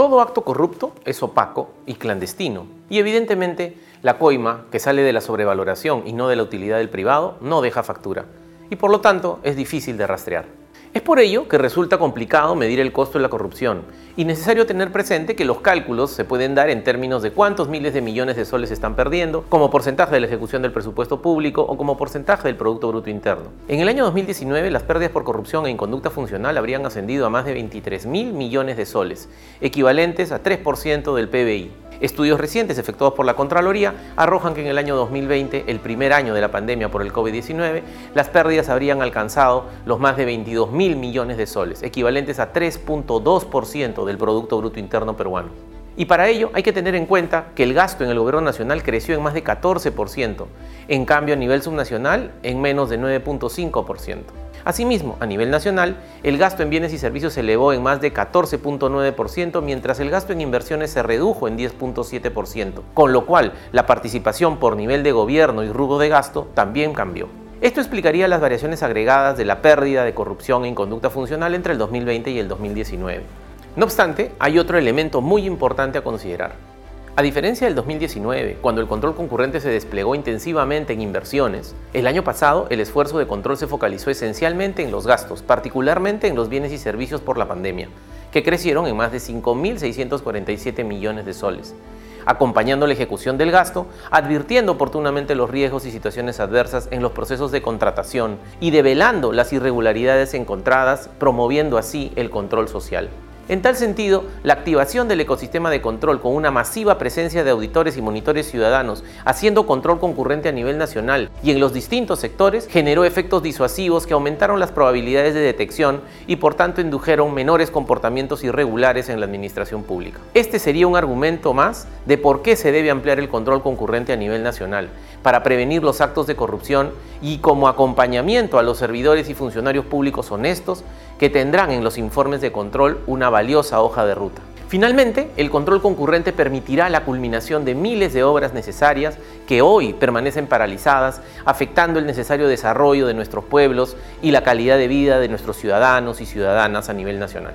Todo acto corrupto es opaco y clandestino, y evidentemente la coima, que sale de la sobrevaloración y no de la utilidad del privado, no deja factura, y por lo tanto es difícil de rastrear. Es por ello que resulta complicado medir el costo de la corrupción y necesario tener presente que los cálculos se pueden dar en términos de cuántos miles de millones de soles se están perdiendo, como porcentaje de la ejecución del presupuesto público o como porcentaje del Producto Bruto Interno. En el año 2019 las pérdidas por corrupción e inconducta funcional habrían ascendido a más de 23 mil millones de soles, equivalentes a 3% del PBI. Estudios recientes efectuados por la Contraloría arrojan que en el año 2020, el primer año de la pandemia por el COVID-19, las pérdidas habrían alcanzado los más de 22 mil millones de soles, equivalentes a 3.2% del Producto Bruto Interno peruano. Y para ello hay que tener en cuenta que el gasto en el gobierno nacional creció en más de 14%, en cambio a nivel subnacional en menos de 9.5%. Asimismo, a nivel nacional, el gasto en bienes y servicios se elevó en más de 14.9%, mientras el gasto en inversiones se redujo en 10.7%, con lo cual la participación por nivel de gobierno y rubro de gasto también cambió. Esto explicaría las variaciones agregadas de la pérdida de corrupción en conducta funcional entre el 2020 y el 2019. No obstante, hay otro elemento muy importante a considerar. A diferencia del 2019, cuando el control concurrente se desplegó intensivamente en inversiones, el año pasado el esfuerzo de control se focalizó esencialmente en los gastos, particularmente en los bienes y servicios por la pandemia, que crecieron en más de 5.647 millones de soles, acompañando la ejecución del gasto, advirtiendo oportunamente los riesgos y situaciones adversas en los procesos de contratación y develando las irregularidades encontradas, promoviendo así el control social. En tal sentido, la activación del ecosistema de control con una masiva presencia de auditores y monitores ciudadanos, haciendo control concurrente a nivel nacional y en los distintos sectores, generó efectos disuasivos que aumentaron las probabilidades de detección y por tanto indujeron menores comportamientos irregulares en la administración pública. Este sería un argumento más de por qué se debe ampliar el control concurrente a nivel nacional, para prevenir los actos de corrupción y como acompañamiento a los servidores y funcionarios públicos honestos que tendrán en los informes de control una valiosa hoja de ruta. Finalmente, el control concurrente permitirá la culminación de miles de obras necesarias que hoy permanecen paralizadas, afectando el necesario desarrollo de nuestros pueblos y la calidad de vida de nuestros ciudadanos y ciudadanas a nivel nacional.